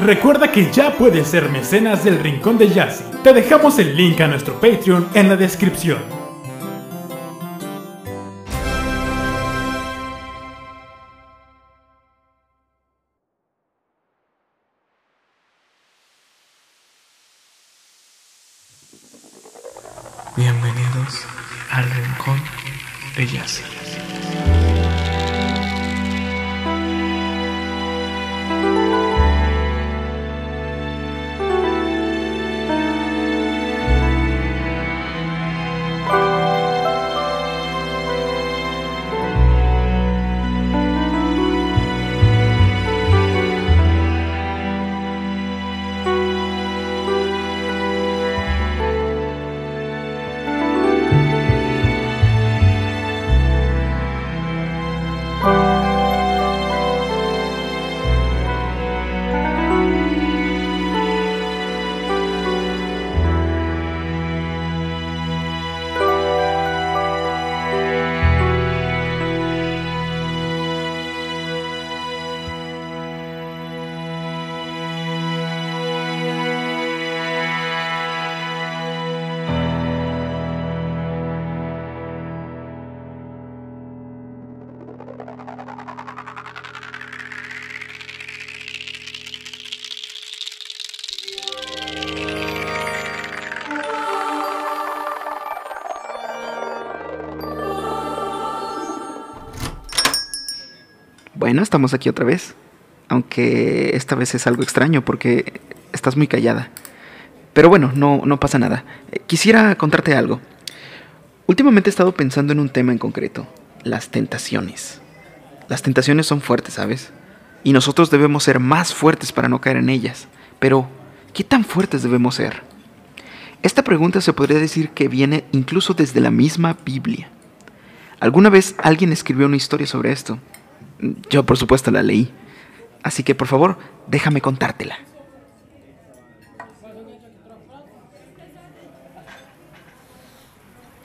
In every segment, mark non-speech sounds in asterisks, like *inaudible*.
Recuerda que ya puedes ser mecenas del Rincón de Yassi. Te dejamos el link a nuestro Patreon en la descripción. Bienvenidos al Rincón de Yassi. Bueno, estamos aquí otra vez. Aunque esta vez es algo extraño porque estás muy callada. Pero bueno, no, no pasa nada. Eh, Quisiera contarte algo. Últimamente he estado pensando en un tema en concreto. Las tentaciones. Las tentaciones son fuertes, ¿sabes? Y nosotros debemos ser más fuertes para no caer en ellas. Pero, ¿qué tan fuertes debemos ser? Esta pregunta se podría decir que viene incluso desde la misma Biblia. Alguna vez alguien escribió una historia sobre esto. Yo por supuesto la leí. Así que por favor, déjame contártela.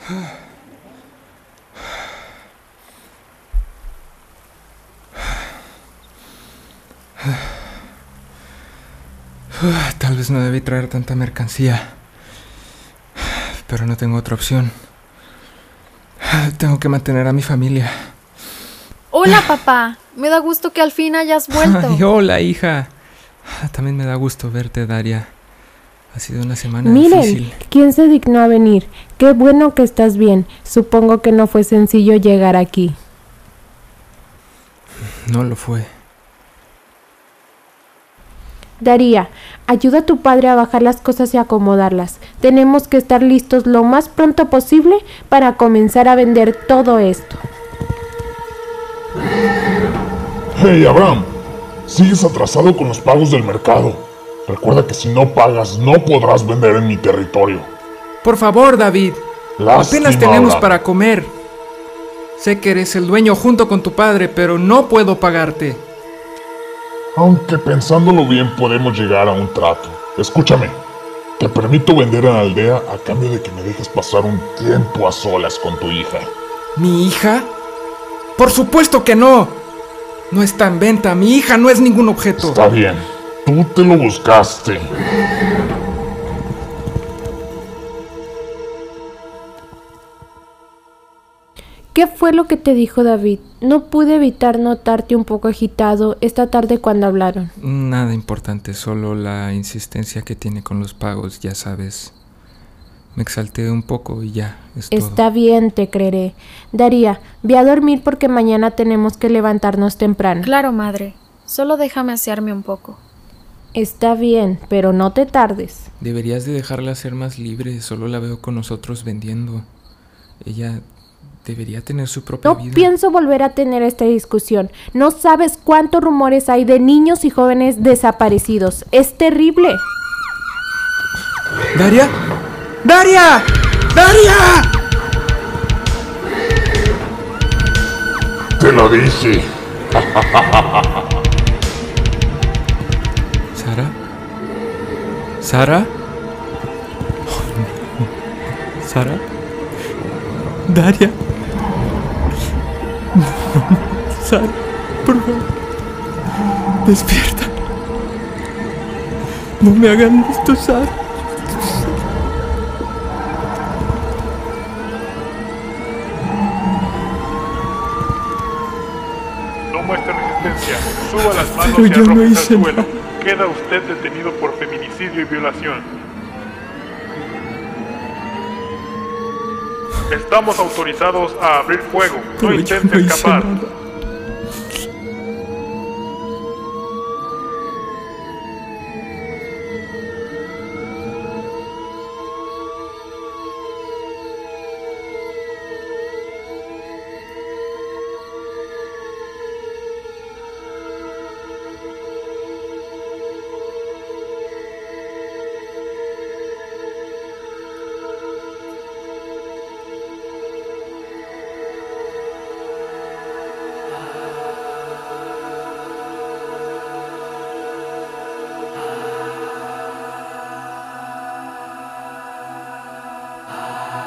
*sighs* Tal vez no debí traer tanta mercancía. Pero no tengo otra opción. *sighs* Tengo que mantener a mi familia. Hola papá, me da gusto que al fin hayas *laughs* vuelto. Ay, hola, hija. Ah, También me da gusto verte, Daria. Ha sido una semana Miren, difícil. ¿quién se dignó a venir? Qué bueno que estás bien. Supongo que no fue sencillo llegar aquí. No lo fue. Daría, ayuda a tu padre a bajar las cosas y acomodarlas. Tenemos que estar listos lo más pronto posible para comenzar a vender todo esto. Hey, Abraham, sigues atrasado con los pagos del mercado. Recuerda que si no pagas, no podrás vender en mi territorio. Por favor, David. Lástima, Apenas tenemos Abraham. para comer. Sé que eres el dueño junto con tu padre, pero no puedo pagarte. Aunque pensándolo bien podemos llegar a un trato. Escúchame, te permito vender en la aldea a cambio de que me dejes pasar un tiempo a solas con tu hija. ¿Mi hija? Por supuesto que no. No está en venta. Mi hija no es ningún objeto. Está bien, tú te lo buscaste. ¿Qué fue lo que te dijo David? No pude evitar notarte un poco agitado esta tarde cuando hablaron. Nada importante, solo la insistencia que tiene con los pagos, ya sabes. Me exalté un poco y ya, es todo. Está bien, te creeré. Daría, ve a dormir porque mañana tenemos que levantarnos temprano. Claro, madre. Solo déjame asearme un poco. Está bien, pero no te tardes. Deberías de dejarla ser más libre, solo la veo con nosotros vendiendo. Ella debería tener su propia No vida. pienso volver a tener esta discusión. No sabes cuántos rumores hay de niños y jóvenes desaparecidos. Es terrible. ¿Daria? ¡Daria! ¡Daria! Te lo dije. ¿Sara? ¿Sara? ¿Sara? ¿Daria? Sara, por favor. Despierta. No me hagan destrozar. No muestre resistencia. Suba las manos Pero y yo no hice al suelo. nada. Queda usted detenido por feminicidio y violación. Estamos autorizados a abrir fuego. No Pero intente no escapar. nada.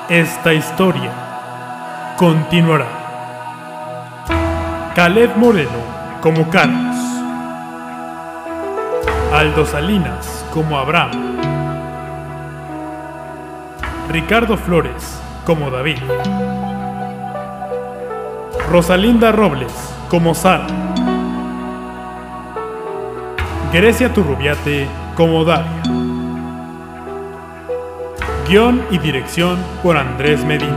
Esta historia continuará. Caleb Moreno como Carlos. Aldo Salinas como Abraham. Ricardo Flores como David. Rosalinda Robles como Sara. Grecia Turrubiate como Daria. Guión y dirección por Andrés Medina.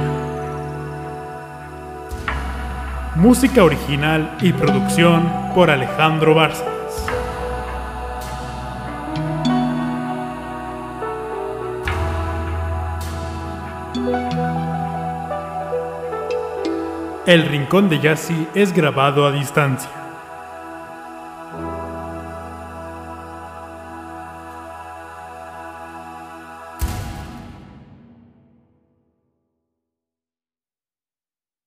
Música original y producción por Alejandro Bárcenas. El Rincón de Yassi es grabado a distancia.